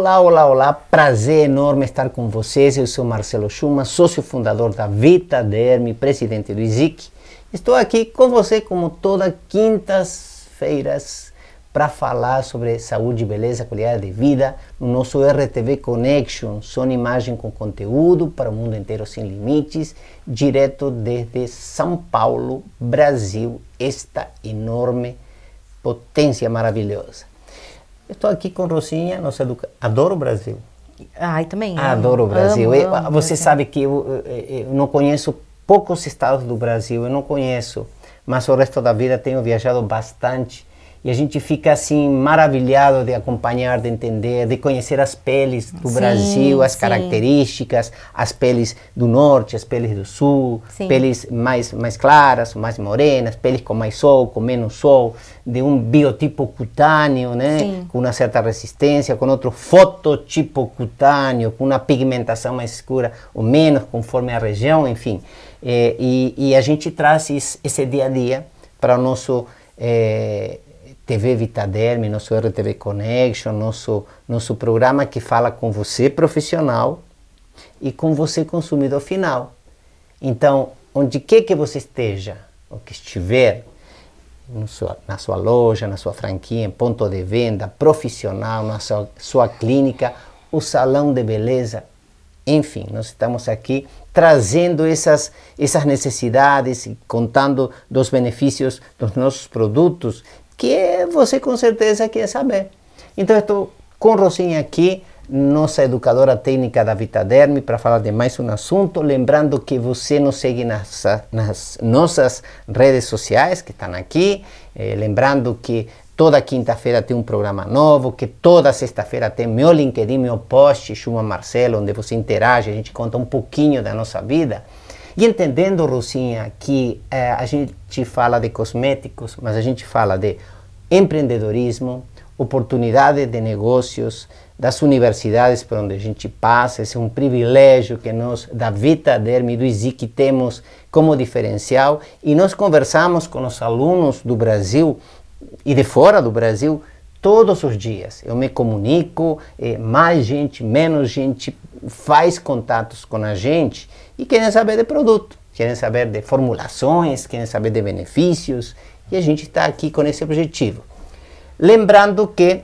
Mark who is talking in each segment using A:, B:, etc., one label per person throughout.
A: Olá, olá, olá. Prazer enorme estar com vocês. Eu sou Marcelo Schumann, sócio fundador da Vita Derme, presidente do ISIC. Estou aqui com você como todas quintas-feiras para falar sobre saúde, beleza, qualidade de vida no nosso RTV Connection, som imagem com conteúdo para o mundo inteiro sem limites, direto desde São Paulo, Brasil, esta enorme potência maravilhosa. Estou aqui com Rosinha, nossa educa... adoro o Brasil.
B: Ai, também. Amo,
A: Adoro o Brasil.
B: amo,
A: Eu-
B: amo
A: você
B: Brasil.
A: sabe que eu, eu- eu não conheço poucos estados do Brasil, eu não conheço, mas o resto da vida tenho viajado bastante. E a gente fica assim maravilhado de acompanhar, de entender, de conhecer as peles do
B: Sim,
A: Brasil, as
B: sim.
A: características, as peles do norte, as peles do sul,
B: Sim.
A: peles mais, mais claras, mais morenas, peles com mais sol, com menos sol, de um biotipo cutâneo, né? Com uma certa resistência, com outro fototipo cutâneo, com uma pigmentação mais escura ou menos, conforme a região, enfim. Eh, e, e a gente traz esse dia a dia para o nosso eh, TV Vitaderme, nosso RTV Connection, nosso, nosso programa que fala com você profissional e com você consumidor final. Então, onde quer que você esteja, ou que estiver, sua- na sua loja, na sua franquia, em ponto de venda, profissional, na sua, sua clínica, o salão de beleza, enfim, nós estamos aqui trazendo essas, essas necessidades contando dos benefícios dos nossos produtos que você com certeza quer saber. Então, estou com Rosinha aqui, nossa educadora técnica da Vitaderme, para falar de mais um assunto. Lembrando que você nos segue nas, nas nossas redes sociais, que estão aqui. Eh, lembrando que toda quinta-feira tem um programa novo, que toda sexta-feira tem meu LinkedIn, meu post, Chuma Marcelo, onde você interage, a gente conta um pouquinho da nossa vida. E entendendo, Rosinha, que eh, a gente fala de cosméticos, mas a gente fala de empreendedorismo, oportunidades de negócios, das universidades por onde a gente passa, esse é um privilégio que nós, da Vita Dermi, do ISIC, temos como diferencial. E nós conversamos com os alunos do Brasil e de fora do Brasil todos os dias. Eu me comunico, eh, mais gente, menos gente faz contatos com a gente e querem saber de produto, querem saber de formulações, querem saber de benefícios e a gente está aqui com esse objetivo. Lembrando que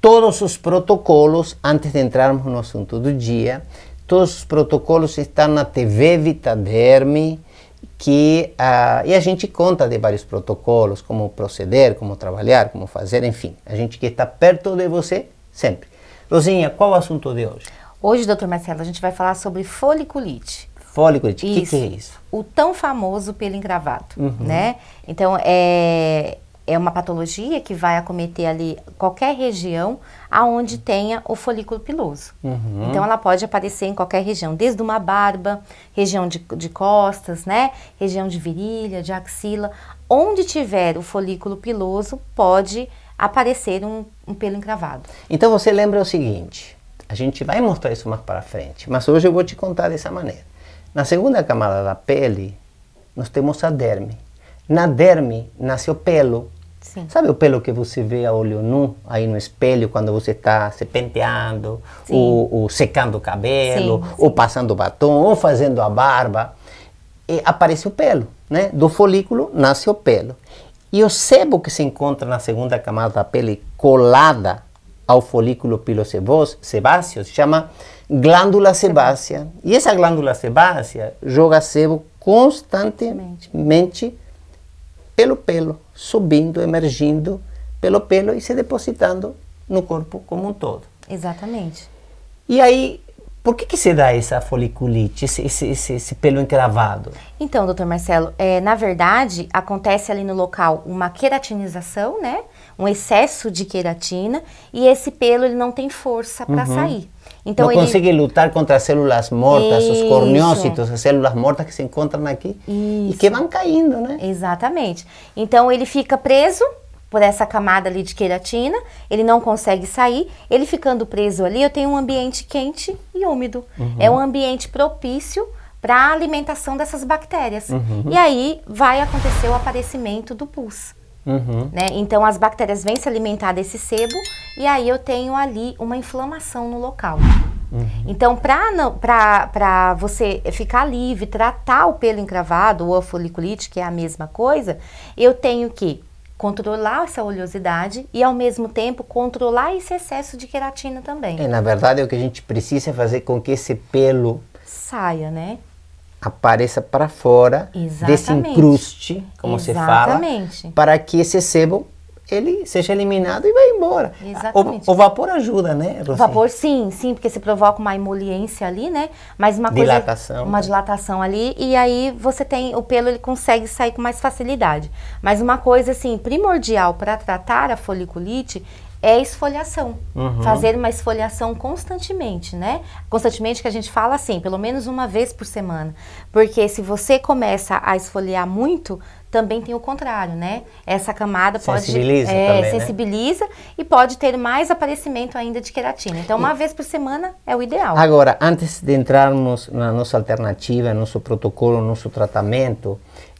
A: todos os protocolos, antes de entrarmos no assunto do dia, todos os protocolos estão na TV Vitaderme, que ah, e a gente conta de vários protocolos, como proceder, como trabalhar, como fazer, enfim. A gente quer estar perto de você sempre. Rosinha, qual o assunto de hoje?
B: Hoje, doutor Marcelo, a gente vai falar sobre foliculite.
A: Foliculite, o que, que é isso?
B: O tão famoso pelo engravado,
A: Uhum.
B: né? Então, é, é uma patologia que vai acometer ali qualquer região aonde tenha o folículo piloso.
A: Uhum.
B: Então, ela pode aparecer em qualquer região, desde uma barba, região de, de costas, né? Região de virilha, de axila. Onde tiver o folículo piloso, pode aparecer um, um pelo encravado.
A: Então você lembra o seguinte, a gente vai mostrar isso mais para frente, mas hoje eu vou te contar dessa maneira. Na segunda camada da pele, nós temos a derme. Na derme nasce o pelo.
B: Sim.
A: Sabe o pelo que você vê a olho nu aí no espelho quando você está se penteando,
B: Sim.
A: ou, ou secando o cabelo,
B: Sim,
A: ou passando batom, ou fazendo a barba? E aparece o pelo, né? Do folículo nasce o pelo. E o sebo que se encontra na segunda camada da pele colada ao folículo pilosebós- sebáceo se chama glândula sebácea. E essa glândula sebácea joga sebo constantemente pelo pelo, subindo, emergindo pelo pelo e se depositando no corpo como um todo.
B: Exatamente.
A: E aí, por que, que se dá essa foliculite, esse, esse, esse, esse pelo encravado?
B: Então, doutor Marcelo, é, na verdade, acontece ali no local uma queratinização, né? Um excesso de queratina e esse pelo ele não tem força para sair. Então
A: não
B: ele
A: consegue lutar contra as células mortas, os
B: Isso.
A: corneócitos, as células mortas que se encontram aqui e
B: Isso.
A: que vão caindo, né?
B: Exatamente. Então ele fica preso por essa camada ali de queratina, ele não consegue sair, ele ficando preso ali, eu tenho um ambiente quente e úmido. É um ambiente propício para a alimentação dessas bactérias. E aí vai acontecer o aparecimento do pus.
A: Uhum.
B: Né? Então as bactérias vêm se alimentar desse sebo e aí eu tenho ali uma inflamação no local. Uhum. Então, para você ficar livre, tratar o pelo encravado ou a foliculite, que é a mesma coisa, eu tenho que controlar essa oleosidade e ao mesmo tempo controlar esse excesso de queratina também.
A: É, na verdade, o que a gente precisa é fazer com que esse pelo
B: saia, né?
A: Apareça para fora
B: Exatamente.
A: desse incruste, como
B: Exatamente.
A: se fala, para que esse sebo ele seja eliminado e vai embora.
B: Exatamente.
A: O, o vapor ajuda, né?
B: O vapor, sim, sim, porque se provoca uma emoliência ali, né? Mas uma coisa,
A: dilatação.
B: uma dilatação ali e aí você tem o pelo ele consegue sair com mais facilidade. Mas uma coisa assim primordial para tratar a foliculite é esfoliação.
A: Uhum.
B: Fazer uma esfoliação constantemente, né? Constantemente que a gente fala assim, pelo menos uma vez por semana. Porque se você começa a esfoliar muito, também tem o contrário, né? Essa camada pode
A: sensibiliza
B: é,
A: também, né?
B: sensibiliza né? e pode ter mais aparecimento ainda de queratina. Então, uma e, vez por semana é o ideal.
A: Agora, antes de entrarmos na nossa alternativa, nosso protocolo, nosso tratamento,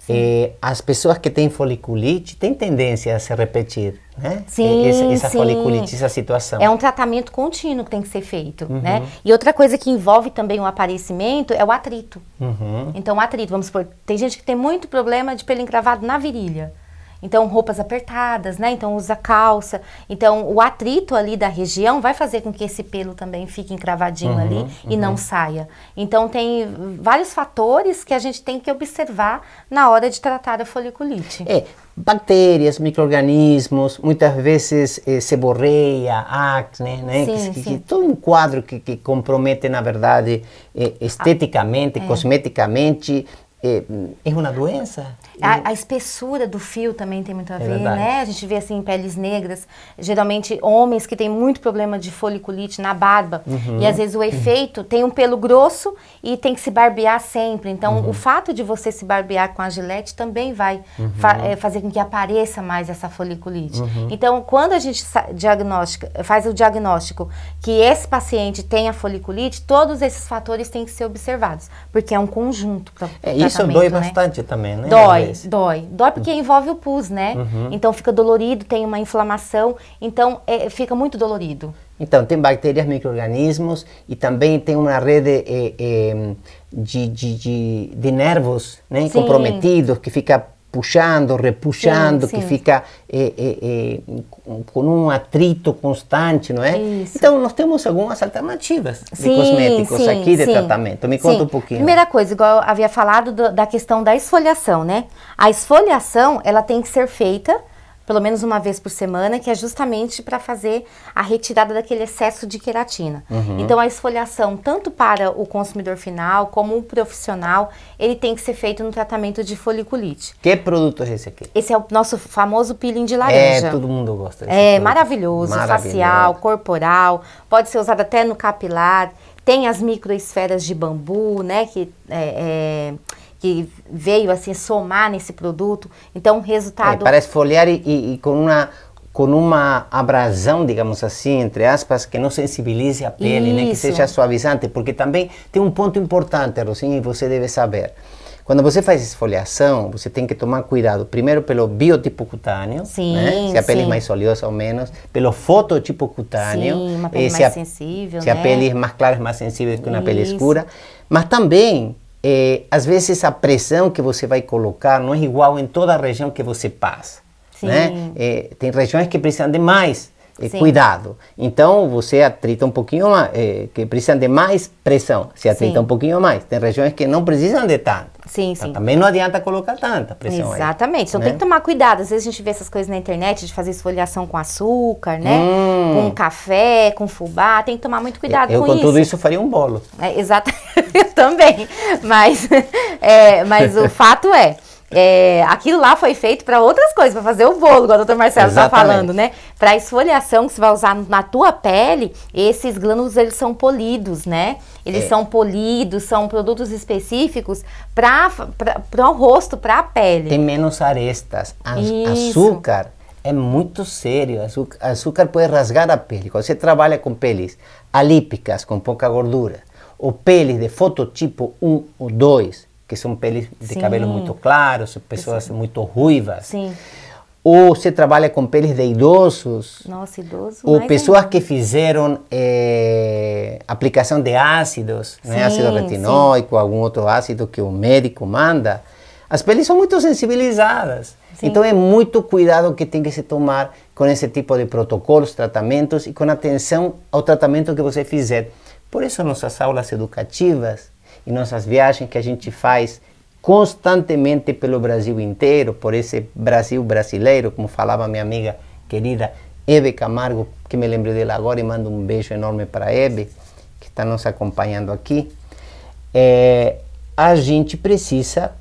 A: eh, as pessoas que têm foliculite têm tendência a se repetir, né?
B: Sim,
A: essa, essa
B: sim.
A: foliculite, essa situação.
B: É um tratamento contínuo que tem que ser feito, uhum. né? E outra coisa que envolve também o aparecimento é o atrito.
A: Uhum.
B: Então, o atrito, vamos supor, tem gente que tem muito problema de pelo encravado na virilha. Então, roupas apertadas, né? Então, usa calça. Então, o atrito ali da região vai fazer com que esse pelo também fique encravadinho
A: uhum,
B: ali
A: uhum.
B: e não saia. Então, tem vários fatores que a gente tem que observar na hora de tratar a foliculite.
A: É, bactérias, micro-organismos, muitas vezes eh, seborreia, acne, né?
B: Sim,
A: que,
B: sim.
A: Que, todo um quadro que, que compromete, na verdade, eh, esteticamente,
B: Ah, é.
A: cosmeticamente, é, é uma doença?
B: A, a, espessura do fio também tem muito a
A: É
B: ver,
A: verdade.
B: né? A gente vê assim peles negras, geralmente homens que têm muito problema de foliculite na barba.
A: Uhum.
B: E às vezes o efeito tem um pelo grosso e tem que se barbear sempre. Então,
A: Uhum.
B: o fato de você se barbear com a gilete também vai fa é, fazer com que apareça mais essa foliculite.
A: Uhum.
B: Então, quando a gente diagnostica, faz o diagnóstico que esse paciente tem a foliculite, todos esses fatores têm que ser observados, porque é um conjunto. Pra,
A: É, isso dói
B: né?
A: bastante também, né?
B: Dói, dói. Dói porque envolve o pus, né? Então fica dolorido, tem uma inflamação, então é, fica muito dolorido.
A: Então, tem bactérias, micro-organismos e também tem uma rede eh, eh, de, de, de, de nervos né,
B: Sim.
A: comprometidos que fica puxando, repuxando,
B: Sim,
A: que
B: sim.
A: fica eh, eh, eh, com um atrito constante, não é?
B: Isso.
A: Então, nós temos algumas alternativas de
B: Sim,
A: cosméticos
B: sim,
A: aqui de tratamento. Me conta um pouquinho.
B: Primeira coisa, igual eu havia falado do- da questão da esfoliação, né? A esfoliação, ela tem que ser feita pelo menos uma vez por semana, que é justamente para fazer a retirada daquele excesso de queratina.
A: Uhum.
B: Então, a esfoliação, tanto para o consumidor final como o profissional, ele tem que ser feito no tratamento de foliculite.
A: Que produto é esse aqui?
B: Esse é o nosso famoso peeling de laranja.
A: É, todo mundo gosta desse
B: É maravilhoso,
A: Maravilhoso.
B: facial, corporal, pode ser usado até no capilar. Tem as microesferas de bambu, né, que, é, é, que veio assim somar nesse produto. Então, o
A: É,
B: resultado
A: para esfoliar e, e- e com uma com uma abrasão, digamos assim, entre aspas, que não sensibilize a pele, né? que seja suavizante, porque também tem um ponto importante, Rosinha, e você deve saber. Quando você faz esfoliação, você tem que tomar cuidado, primeiro pelo biotipo cutâneo,
B: Sim,
A: né? se a pele é
B: sim.
A: mais oleosa ou menos, pelo fototipo cutâneo,
B: Sim, uma pele
A: eh, se
B: mais
A: a-
B: sensível,
A: se a
B: né?
A: pele é mais clara, é mais sensível que uma pele
B: Isso.
A: escura, mas também, eh, às vezes, a pressão que você vai colocar não é igual em toda a região que você passa.
B: Sim.
A: Né? Eh, tem regiões que precisam de mais
B: Sim.
A: cuidado. Então, você atrita um pouquinho mais, que precisam de mais pressão, se atrita
B: Sim.
A: um pouquinho mais. Tem regiões que não precisam de tanto.
B: Sim,
A: Então,
B: sim.
A: também não adianta colocar tanta pressão aí,
B: Exatamente. Então
A: né?
B: tem que tomar cuidado. Às vezes a gente vê essas coisas na internet de fazer esfoliação com açúcar, né?
A: Hum.
B: Com café, com fubá. Tem que tomar muito cuidado
A: Eu,
B: com,
A: com
B: isso.
A: tudo isso, faria um bolo.
B: É, exato, eu também. Mas, é, mas o fato é, é, aquilo lá foi feito para outras coisas, para fazer o bolo, igual o doutor Marcelo está falando, né? Para esfoliação que você vai usar na tua pele, esses glândulos eles são polidos, né? Eles
A: É.
B: são polidos, são produtos específicos para o rosto, para a pele.
A: Tem menos arestas.
B: Isso.
A: Açúcar é muito sério. Açúcar, açúcar pode rasgar a pele. Quando você trabalha com peles alípicas, com pouca gordura, ou peles de fototipo 1 ou 2, que são peles de
B: Sim.
A: cabelo muito claros, pessoas muito ruivas.
B: Sim.
A: ou você trabalha com peles de idosos,
B: Nossa, idoso.
A: ou pessoas
B: ainda.
A: que fizeram eh, aplicação de ácidos, né,
B: Sim,
A: ácido retinóico, algum outro ácido que o médico manda, as peles são muito sensibilizadas.
B: Sim.
A: Então é muito cuidado que tem que se tomar com esse tipo de protocolos, tratamentos e com atenção ao tratamento que você fizer. Por isso nossas aulas educativas e nossas viagens que a gente faz constantemente pelo Brasil inteiro, por esse Brasil brasileiro, como falava minha amiga querida Eve Camargo, que me lembrei dela agora e mando um beijo enorme para Eve, que está nos acompanhando aqui. É, a gente precisa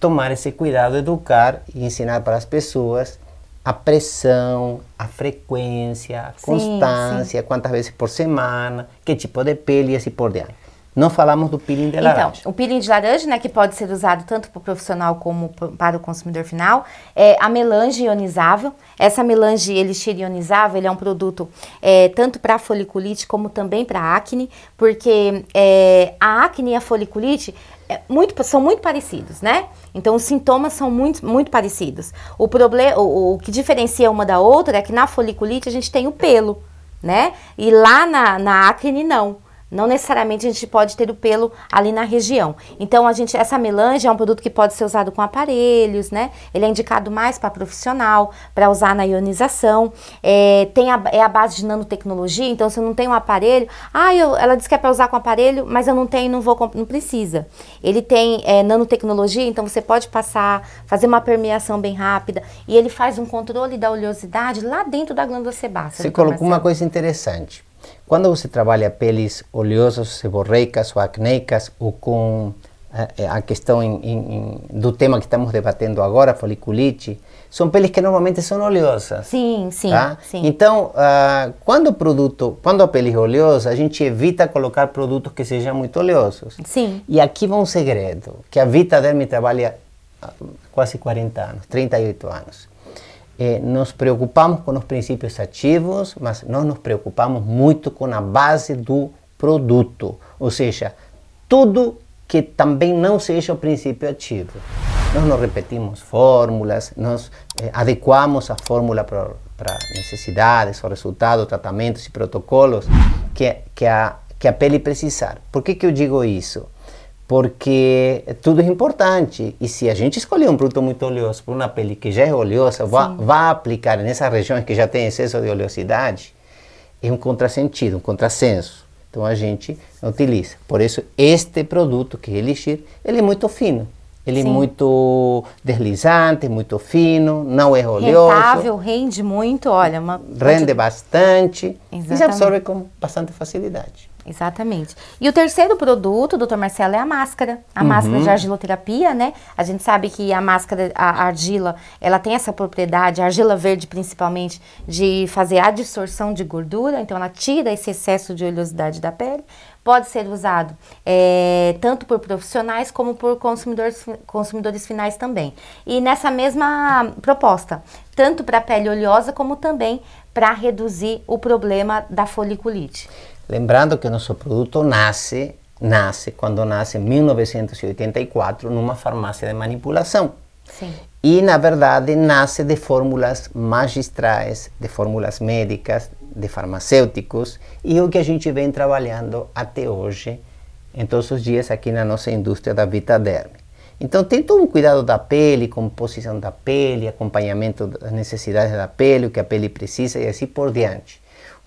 A: tomar esse cuidado, educar e ensinar para as pessoas a pressão, a frequência, a
B: Sim,
A: constância, quantas vezes por semana, que tipo de pele e assim por diante. Não falamos do peeling de laranja.
B: Então, o peeling de laranja, né, que pode ser usado tanto para o profissional como para o consumidor final, é a melange ionizável. Essa melange elixir ionizável, ele é um produto é, tanto para foliculite como também para acne, porque é, a acne e a foliculite é, muito, são muito parecidos, né? Então, os sintomas são muito, muito parecidos. O, problema, o, o que diferencia uma da outra é que na foliculite a gente tem o pelo, né? E lá na, na acne, não. Não necessariamente a gente pode ter o pelo ali na região. Então, a gente, essa melange é um produto que pode ser usado com aparelhos, né? Ele é indicado mais para profissional, para usar na ionização. É, tem a, é a base de nanotecnologia, então se eu não tenho um aparelho, ah, eu, ela disse que é para usar com aparelho, mas eu não tenho, não vou, não precisa. Ele tem é, nanotecnologia, então você pode passar, fazer uma permeação bem rápida e ele faz um controle da oleosidade lá dentro da glândula sebácea.
A: Você colocou uma coisa interessante. Quando você trabalha peles oleosas, seborreicas ou acneicas, ou com eh, a questão em- em- do tema que estamos debatendo agora, foliculite, são peles que normalmente são oleosas.
B: Sim, sim,
A: tá?
B: sim.
A: Então, ah, quando o produto, quando a pele é oleosa, a gente evita colocar produtos que sejam muito oleosos.
B: Sim.
A: E aqui vai um segredo, que a Vitaderm trabalha há quase 40 anos, 38 anos. Eh, nos preocupamos com os princípios ativos, mas nós nos preocupamos muito com a base do produto, ou seja, tudo que também não seja o princípio ativo. Nós não repetimos fórmulas, nós eh, adequamos a fórmula para necessidades, o resultado, tratamentos e protocolos que, que, a, que a pele precisar. Por que, que eu digo isso? Porque tudo é importante e se a gente escolher um produto muito oleoso para uma pele que já é oleosa, vá, aplicar nessas regiões que já tem excesso de oleosidade, é um contrasentido, um contrassenso. Então a gente utiliza. Por isso, este produto que é Elixir, ele é muito fino. Ele é
B: Sim.
A: muito deslizante, muito fino, não é oleoso,
B: Rentável, rende muito, olha, uma
A: rende bastante e se
B: Exatamente.
A: absorve com bastante facilidade.
B: Exatamente. E o terceiro produto, doutor Marcelo, é a máscara. A máscara de argiloterapia, né? A gente sabe que a máscara, a argila, ela tem essa propriedade, a argila verde principalmente, de fazer a distorção de gordura, então ela tira esse excesso de oleosidade da pele. Pode ser usado eh, tanto por profissionais como por consumidores, consumidores finais também. E nessa mesma proposta, tanto para a pele oleosa como também para reduzir o problema da foliculite.
A: Lembrando que nosso produto nasce, nasce quando nasce em 1984 numa farmácia de manipulação.
B: Sim.
A: E, na verdade, nasce de fórmulas magistrais, de fórmulas médicas, de farmacêuticos, e o que a gente vem trabalhando até hoje, em todos os dias, aqui na nossa indústria da Vitaderm. Então, tem todo um cuidado da pele, composição da pele, acompanhamento das necessidades da pele, o que a pele precisa e assim por diante.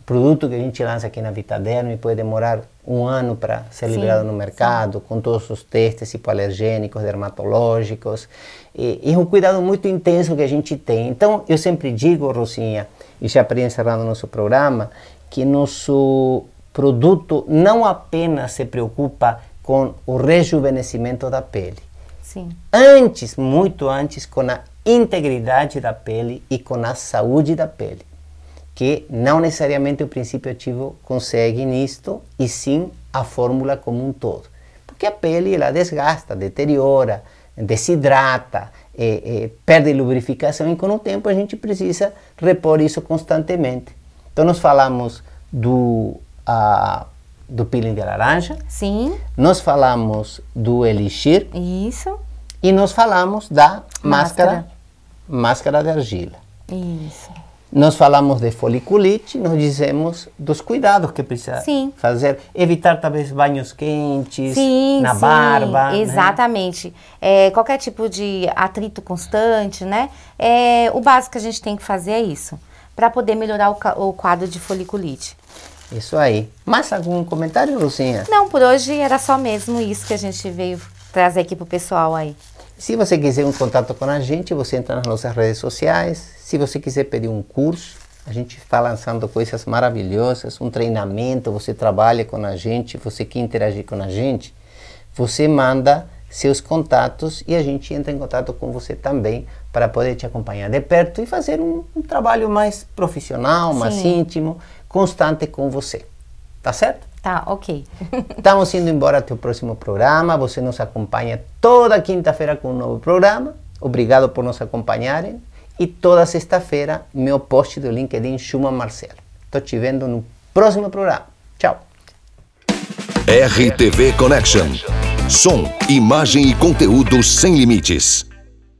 A: O produto que a gente lança aqui na Vitaderm pode demorar um ano para ser
B: Sim,
A: liberado no mercado, com todos os testes hipoalergênicos, dermatológicos. E, e é um cuidado muito intenso que a gente tem. Então, eu sempre digo, Rosinha, e já para ir encerrando nosso programa, que nosso produto não apenas se preocupa com o rejuvenescimento da pele,
B: Sim.
A: antes, muito antes, com a integridade da pele e com a saúde da pele, que não necessariamente o princípio ativo consegue nisto, e sim a fórmula como um todo. Porque a pele ela desgasta, deteriora, desidrata, eh, eh, perde lubrificação e com o tempo a gente precisa repor isso constantemente. Então nós falamos do, ah, do peeling de laranja,
B: Sim,
A: nós falamos do elixir,
B: isso.
A: e nós falamos da máscara,
B: Máscara.
A: máscara de argila.
B: Isso.
A: Nós falamos de foliculite, nós dizemos dos cuidados que precisa
B: Sim.
A: fazer, evitar talvez banhos quentes
B: Sim,
A: na
B: sim,
A: barba. né?
B: Exatamente. É, qualquer tipo de atrito constante, né? É, o básico que a gente tem que fazer é isso, para poder melhorar o, o quadro de foliculite.
A: Isso aí. Mais algum comentário, Lucinha?
B: Não, por hoje era só mesmo isso que a gente veio trazer aqui pro pessoal aí.
A: Se você quiser um contato com a gente, você entra nas nossas redes sociais. Se você quiser pedir um curso, a gente está lançando coisas maravilhosas, um treinamento, você trabalha com a gente, você quer interagir com a gente, você manda seus contatos e a gente entra em contato com você também para poder te acompanhar de perto e fazer um, um trabalho mais profissional, mais
B: Sim.
A: íntimo, constante com você. Tá certo?
B: Tá, ok.
A: Estamos indo embora até o próximo programa. Você nos acompanha toda quinta-feira com um novo programa. Obrigado por nos acompanharem. E toda sexta-feira, meu post do LinkedIn Schumann Marcelo. Estou te vendo no próximo programa. Tchau.
C: RTV Connection. Som, imagem e conteúdo sem limites.